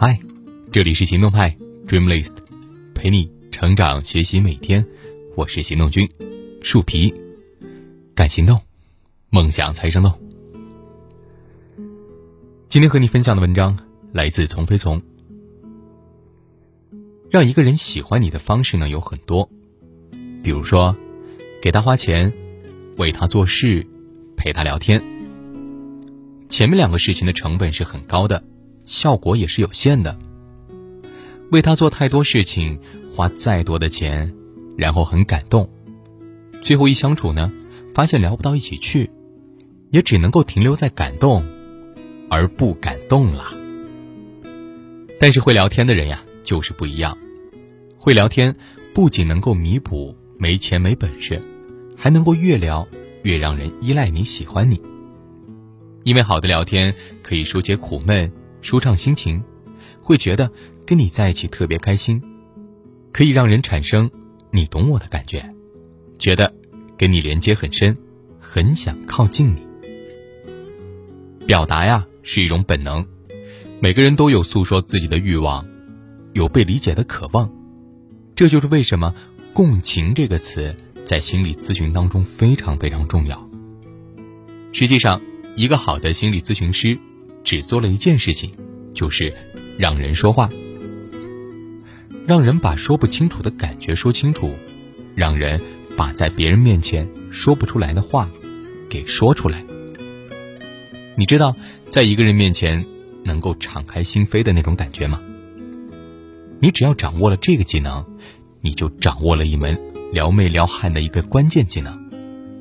嗨，这里是行动派 Dreamlist，陪你成长学习每天。我是行动君树皮，敢行动，梦想才生动。今天和你分享的文章来自从飞从。让一个人喜欢你的方式呢有很多，比如说，给他花钱，为他做事，陪他聊天。前面两个事情的成本是很高的，效果也是有限的。为他做太多事情，花再多的钱，然后很感动，最后一相处呢，发现聊不到一起去，也只能够停留在感动，而不感动了。但是会聊天的人呀，就是不一样。会聊天不仅能够弥补没钱没本事，还能够越聊越让人依赖你喜欢你。因为好的聊天可以疏解苦闷、舒畅心情，会觉得跟你在一起特别开心，可以让人产生你懂我的感觉，觉得跟你连接很深，很想靠近你。表达呀是一种本能，每个人都有诉说自己的欲望，有被理解的渴望，这就是为什么“共情”这个词在心理咨询当中非常非常重要。实际上。一个好的心理咨询师，只做了一件事情，就是让人说话，让人把说不清楚的感觉说清楚，让人把在别人面前说不出来的话给说出来。你知道，在一个人面前能够敞开心扉的那种感觉吗？你只要掌握了这个技能，你就掌握了一门撩妹撩汉的一个关键技能。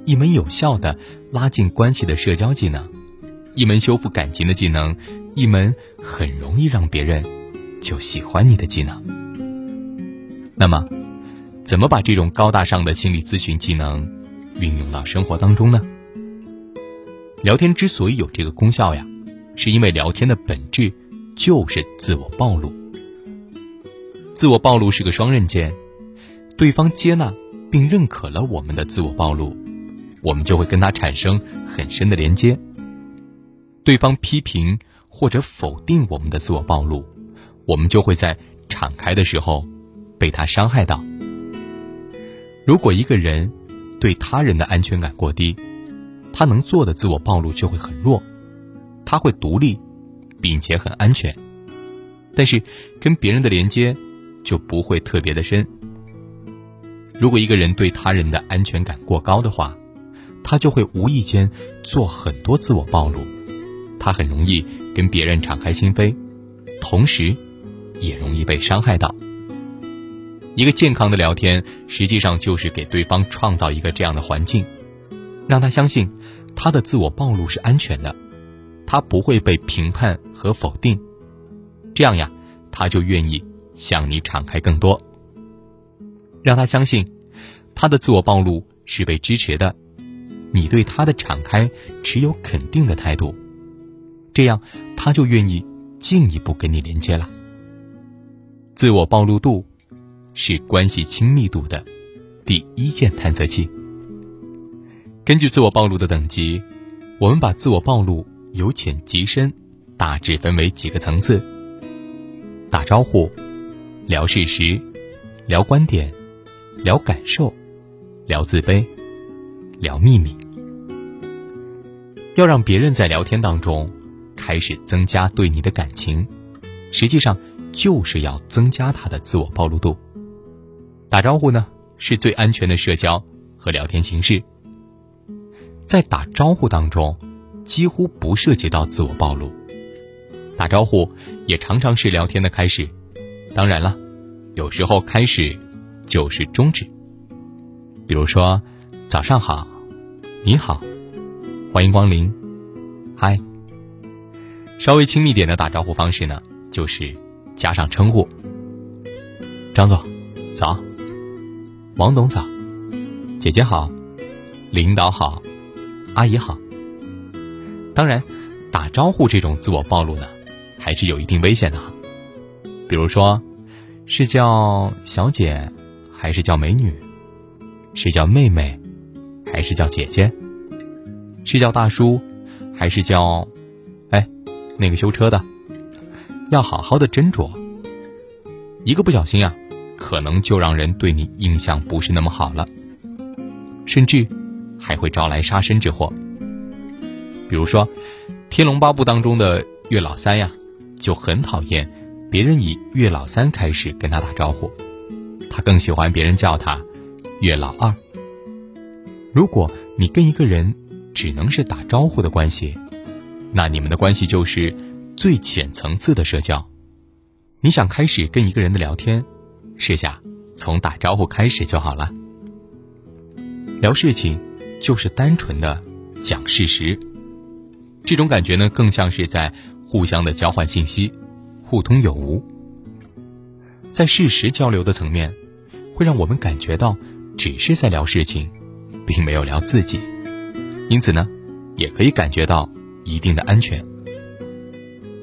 一门有效的拉近关系的社交技能，一门修复感情的技能，一门很容易让别人就喜欢你的技能。那么，怎么把这种高大上的心理咨询技能运用到生活当中呢？聊天之所以有这个功效呀，是因为聊天的本质就是自我暴露。自我暴露是个双刃剑，对方接纳并认可了我们的自我暴露。我们就会跟他产生很深的连接。对方批评或者否定我们的自我暴露，我们就会在敞开的时候被他伤害到。如果一个人对他人的安全感过低，他能做的自我暴露就会很弱，他会独立，并且很安全，但是跟别人的连接就不会特别的深。如果一个人对他人的安全感过高的话，他就会无意间做很多自我暴露，他很容易跟别人敞开心扉，同时，也容易被伤害到。一个健康的聊天，实际上就是给对方创造一个这样的环境，让他相信他的自我暴露是安全的，他不会被评判和否定，这样呀，他就愿意向你敞开更多。让他相信，他的自我暴露是被支持的。你对他的敞开持有肯定的态度，这样他就愿意进一步跟你连接了。自我暴露度是关系亲密度的第一件探测器。根据自我暴露的等级，我们把自我暴露由浅及深大致分为几个层次：打招呼、聊事实、聊观点、聊感受、聊自卑。聊秘密，要让别人在聊天当中开始增加对你的感情，实际上就是要增加他的自我暴露度。打招呼呢是最安全的社交和聊天形式，在打招呼当中几乎不涉及到自我暴露，打招呼也常常是聊天的开始。当然了，有时候开始就是终止，比如说。早上好，你好，欢迎光临，嗨。稍微亲密点的打招呼方式呢，就是加上称呼。张总，早。王董早。姐姐好，领导好，阿姨好。当然，打招呼这种自我暴露呢，还是有一定危险的。比如说，是叫小姐，还是叫美女？是叫妹妹？还是叫姐姐，是叫大叔，还是叫，那个修车的，要好好的斟酌。一个不小心啊，可能就让人对你印象不是那么好了，甚至还会招来杀身之祸。比如说，《天龙八部》当中的岳老三呀，就很讨厌别人以岳老三开始跟他打招呼，他更喜欢别人叫他岳老二。如果你跟一个人只能是打招呼的关系，那你们的关系就是最浅层次的社交。你想开始跟一个人的聊天，试下从打招呼开始就好了。聊事情就是单纯的讲事实，这种感觉呢，更像是在互相的交换信息，互通有无。在事实交流的层面，会让我们感觉到只是在聊事情，并没有聊自己，因此呢，也可以感觉到一定的安全。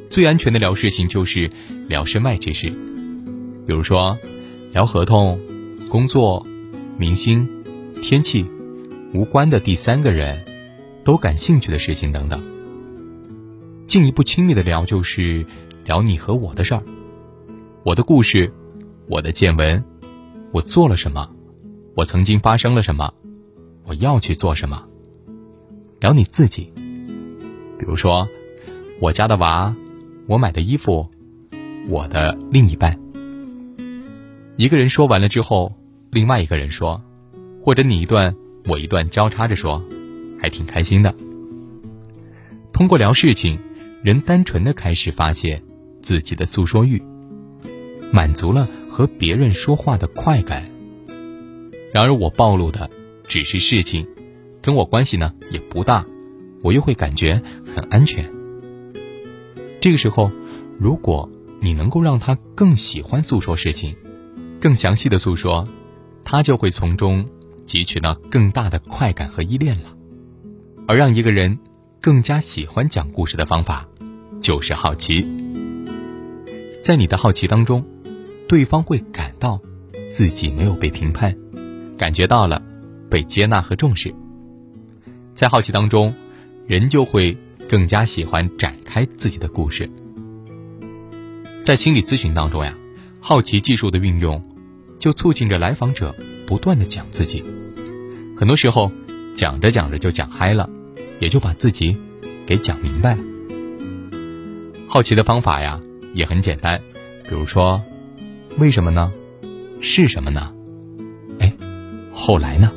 最安全的聊事情就是聊身外之事，比如说聊合同、工作、明星、天气、无关的第三个人都感兴趣的事情等等。进一步亲密的聊就是聊你和我的事儿，我的故事，我的见闻，我做了什么，我曾经发生了什么，我要去做什么。聊你自己，比如说我家的娃。我买的衣服，我的另一半。一个人说完了之后，另外一个人说，或者你一段我一段交叉着说，还挺开心的。通过聊事情，人单纯的开始发现自己的诉说欲，满足了和别人说话的快感。然而我暴露的只是事情，跟我关系呢也不大，我又会感觉很安全。这个时候，如果你能够让他更喜欢诉说事情，更详细的诉说，他就会从中汲取到更大的快感和依恋了。而让一个人更加喜欢讲故事的方法，就是好奇。在你的好奇当中，对方会感到自己没有被评判，感觉到了被接纳和重视。在好奇当中，人就会。更加喜欢展开自己的故事。在心理咨询当中呀，好奇技术的运用，就促进着来访者不断的讲自己。很多时候，讲着讲着就讲嗨了，也就把自己给讲明白了。好奇的方法呀，也很简单，比如说，为什么呢？是什么呢？哎，后来呢？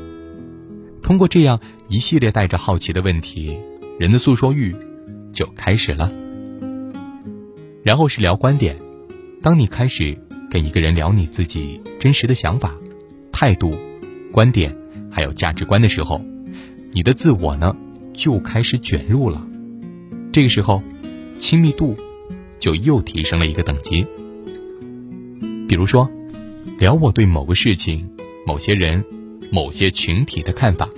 通过这样一系列带着好奇的问题。人的诉说欲就开始了，然后是聊观点。当你开始跟一个人聊你自己真实的想法、态度、观点，还有价值观的时候，你的自我呢就开始卷入了。这个时候，亲密度就又提升了一个等级。比如说，聊我对某个事情、某些人、某些群体的看法，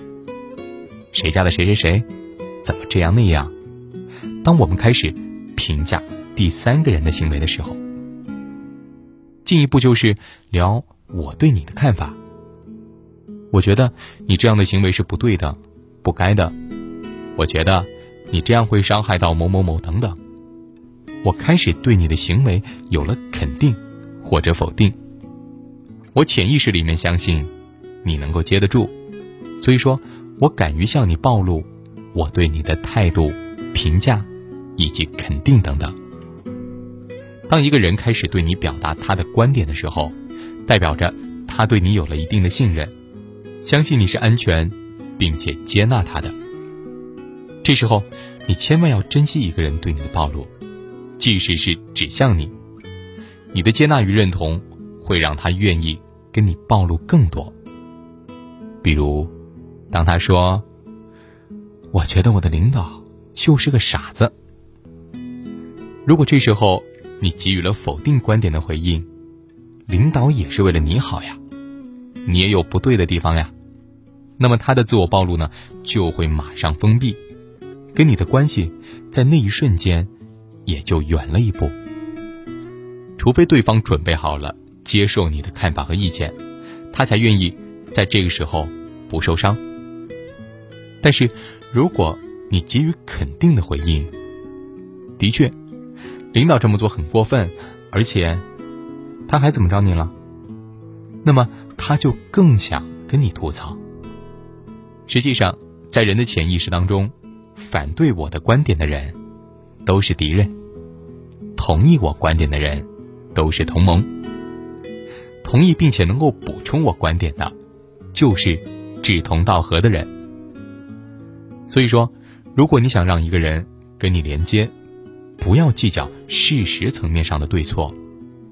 谁家的谁谁谁。怎么这样那样？当我们开始评价第三个人的行为的时候，进一步就是聊我对你的看法。我觉得你这样的行为是不对的，不该的。我觉得你这样会伤害到某某某等等。我开始对你的行为有了肯定或者否定。我潜意识里面相信你能够接得住，所以说我敢于向你暴露。我对你的态度、评价以及肯定等等。当一个人开始对你表达他的观点的时候，代表着他对你有了一定的信任，相信你是安全，并且接纳他的。这时候，你千万要珍惜一个人对你的暴露，即使是指向你，你的接纳与认同会让他愿意跟你暴露更多。比如，当他说。我觉得我的领导就是个傻子。如果这时候你给予了否定观点的回应，领导也是为了你好呀，你也有不对的地方呀，那么他的自我暴露呢就会马上封闭，跟你的关系在那一瞬间也就远了一步。除非对方准备好了接受你的看法和意见，他才愿意在这个时候不受伤。但是。如果你给予肯定的回应，的确，领导这么做很过分，而且他还怎么着你了？那么他就更想跟你吐槽。实际上，在人的潜意识当中，反对我的观点的人都是敌人，同意我观点的人都是同盟。同意并且能够补充我观点的，就是志同道合的人。所以说，如果你想让一个人跟你连接，不要计较事实层面上的对错，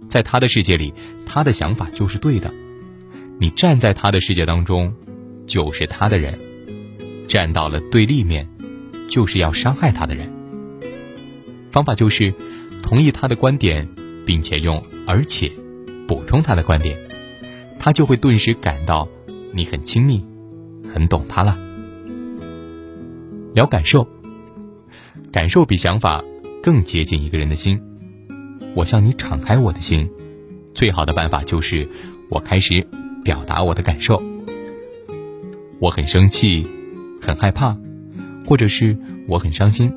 在他的世界里，他的想法就是对的。你站在他的世界当中，就是他的人；站到了对立面，就是要伤害他的人。方法就是同意他的观点，并且用而且补充他的观点，他就会顿时感到你很亲密，很懂他了。聊感受，感受比想法。更接近一个人的心，我向你敞开我的心，最好的办法就是我开始表达我的感受。我很生气，很害怕，或者是我很伤心。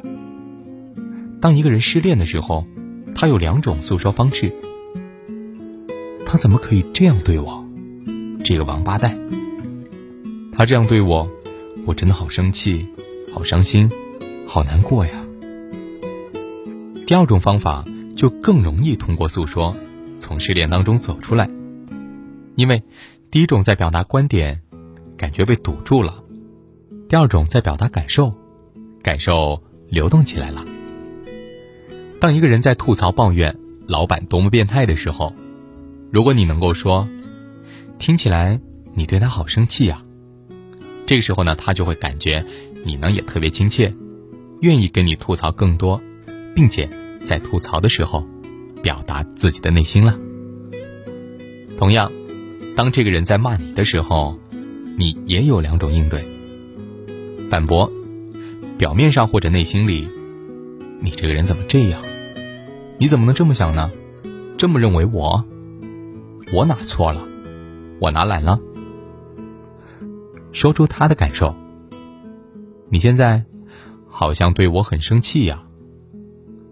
当一个人失恋的时候，他有两种诉说方式。他怎么可以这样对我？这个王八蛋！他这样对我，我真的好生气，好伤心，好难过呀。第二种方法就更容易通过诉说，从失恋当中走出来，因为第一种在表达观点，感觉被堵住了；第二种在表达感受，感受流动起来了。当一个人在吐槽抱怨老板多么变态的时候，如果你能够说，听起来你对他好生气呀，这个时候呢，他就会感觉你呢也特别亲切，愿意跟你吐槽更多。并且在吐槽的时候，表达自己的内心了。同样，当这个人在骂你的时候，你也有两种应对：反驳，表面上或者内心里，你这个人怎么这样？你怎么能这么想呢？这么认为我？我哪错了？我哪懒了？说出他的感受。你现在好像对我很生气呀。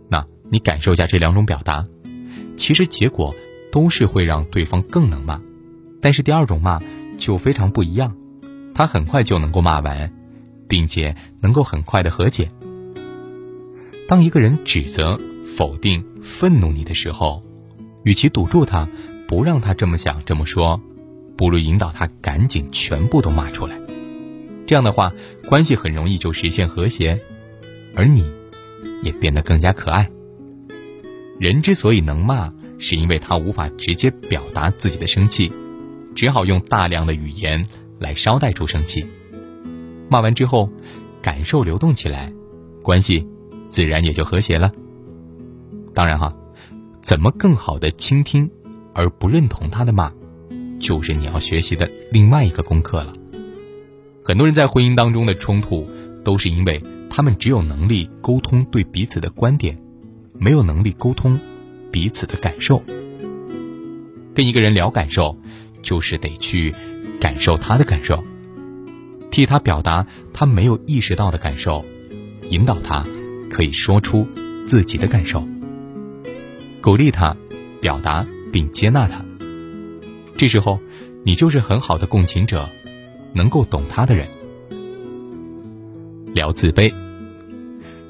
那你感受一下这两种表达，其实结果都是会让对方更能骂，但是第二种骂就非常不一样，他很快就能够骂完，并且能够很快的和解。当一个人指责、否定、愤怒你的时候，与其堵住他，不让他这么想这么说，不如引导他赶紧全部都骂出来。这样的话，关系很容易就实现和谐，而你，也变得更加可爱。人之所以能骂，是因为他无法直接表达自己的生气，只好用大量的语言来捎带出生气。骂完之后，感受流动起来，关系自然也就和谐了。当然哈，怎么更好的倾听而不认同他的骂，就是你要学习的另外一个功课了。很多人在婚姻当中的冲突，都是因为他们只有能力沟通对彼此的观点。没有能力沟通彼此的感受，跟一个人聊感受，就是得去感受他的感受，替他表达他没有意识到的感受，引导他可以说出自己的感受，鼓励他表达并接纳他。这时候，你就是很好的共情者，能够懂他的人。聊自卑，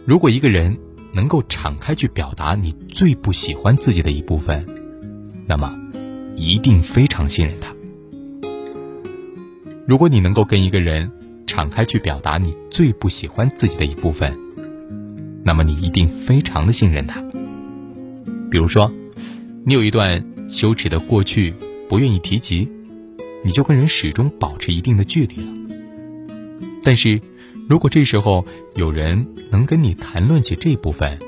如果一个人。能够敞开去表达你最不喜欢自己的一部分，那么一定非常信任他。如果你能够跟一个人敞开去表达你最不喜欢自己的一部分，那么你一定非常的信任他。比如说，你有一段羞耻的过去不愿意提及，你就跟人始终保持一定的距离了。但是。如果这时候有人能跟你谈论起这部分，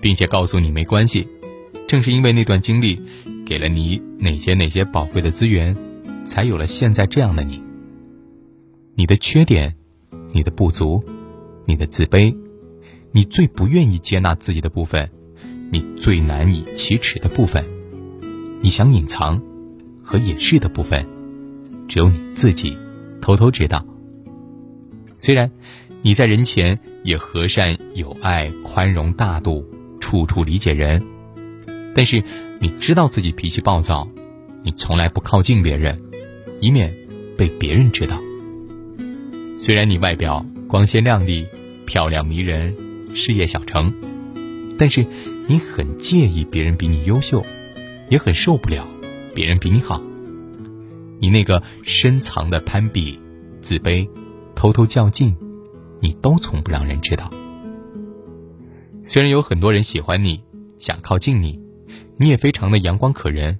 并且告诉你没关系，正是因为那段经历，给了你哪些哪些宝贵的资源，才有了现在这样的你。你的缺点，你的不足，你的自卑，你最不愿意接纳自己的部分，你最难以启齿的部分，你想隐藏和掩饰的部分，只有你自己偷偷知道。虽然你在人前也和善、有爱、宽容、大度、处处理解人，但是你知道自己脾气暴躁，你从来不靠近别人，以免被别人知道。虽然你外表光鲜亮丽、漂亮迷人、事业小成，但是你很介意别人比你优秀，也很受不了别人比你好。你那个深藏的攀比、自卑、偷偷较劲，你都从不让人知道。虽然有很多人喜欢你，想靠近你，你也非常的阳光可人，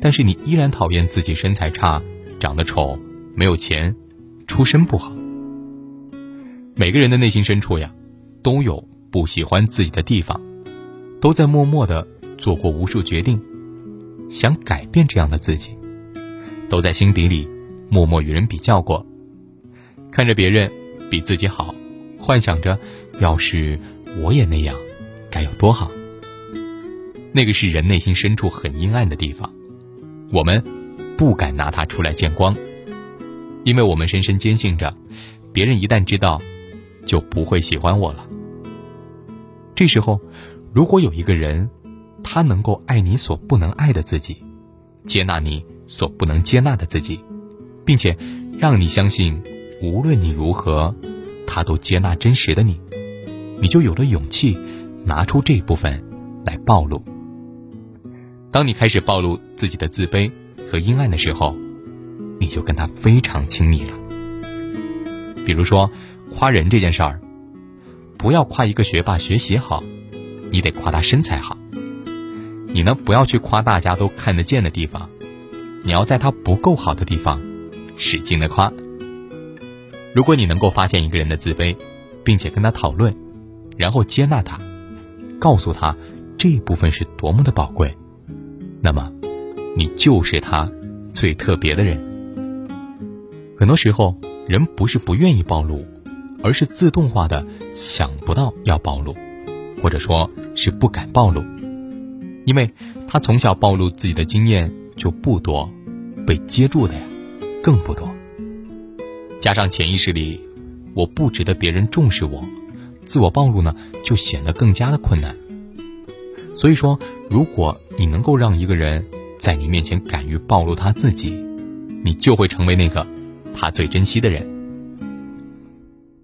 但是你依然讨厌自己身材差、长得丑、没有钱。出身不好，每个人的内心深处呀，都有不喜欢自己的地方，都在默默的做过无数决定，想改变这样的自己，都在心底里默默与人比较过，看着别人比自己好，幻想着要是我也那样，该有多好。那个是人内心深处很阴暗的地方，我们不敢拿它出来见光。因为我们深深坚信着，别人一旦知道，就不会喜欢我了。这时候，如果有一个人，他能够爱你所不能爱的自己，接纳你所不能接纳的自己，并且让你相信，无论你如何，他都接纳真实的你，你就有了勇气拿出这部分来暴露。当你开始暴露自己的自卑和阴暗的时候。你就跟他非常亲密了。比如说，夸人这件事儿，不要夸一个学霸学习好，你得夸他身材好。你呢，不要去夸大家都看得见的地方，你要在他不够好的地方使劲的夸。如果你能够发现一个人的自卑，并且跟他讨论，然后接纳他，告诉他这部分是多么的宝贵，那么，你就是他最特别的人。很多时候，人不是不愿意暴露，而是自动化的想不到要暴露，或者说是不敢暴露，因为他从小暴露自己的经验就不多，被接住的呀更不多。加上潜意识里我不值得别人重视我，自我暴露呢就显得更加的困难。所以说，如果你能够让一个人在你面前敢于暴露他自己，你就会成为那个。他最珍惜的人，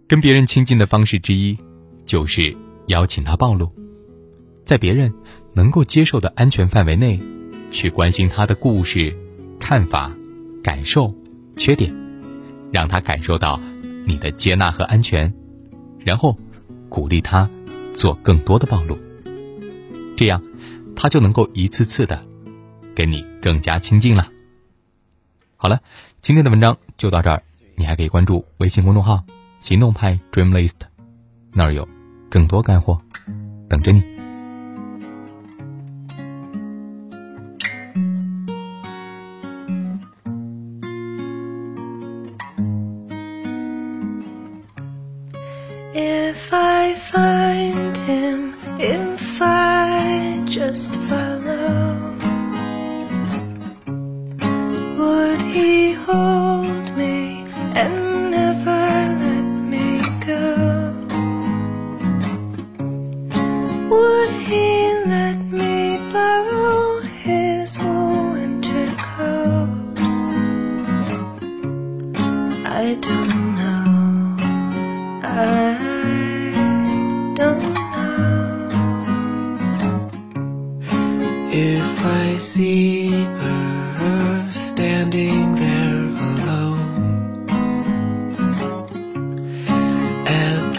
跟别人亲近的方式之一，就是邀请他暴露，在别人能够接受的安全范围内，去关心他的故事、看法、感受、缺点，让他感受到你的接纳和安全，然后鼓励他做更多的暴露，这样他就能够一次次的跟你更加亲近了。好了。今天的文章就到这儿，你还可以关注微信公众号“行动派 Dreamlist”，那儿有更多干货等着你。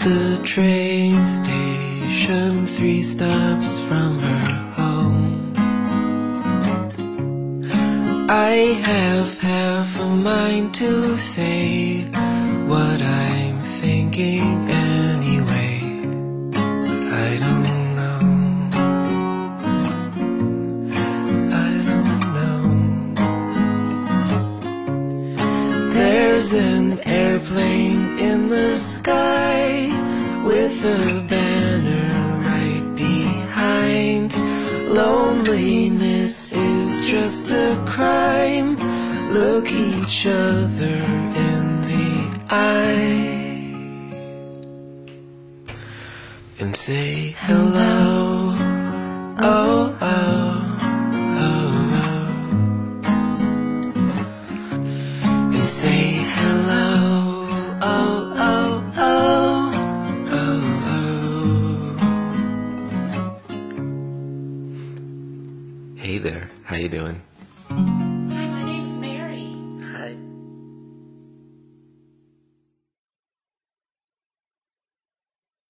The train station, three stops from her home, I have half a mind to say what I'm thinking anyway. I don't know. I don't know. There's an look each other in the eye and say hello. Oh, oh, oh, oh. and say hello. Oh. oh, oh, oh. Hey there, how you doing?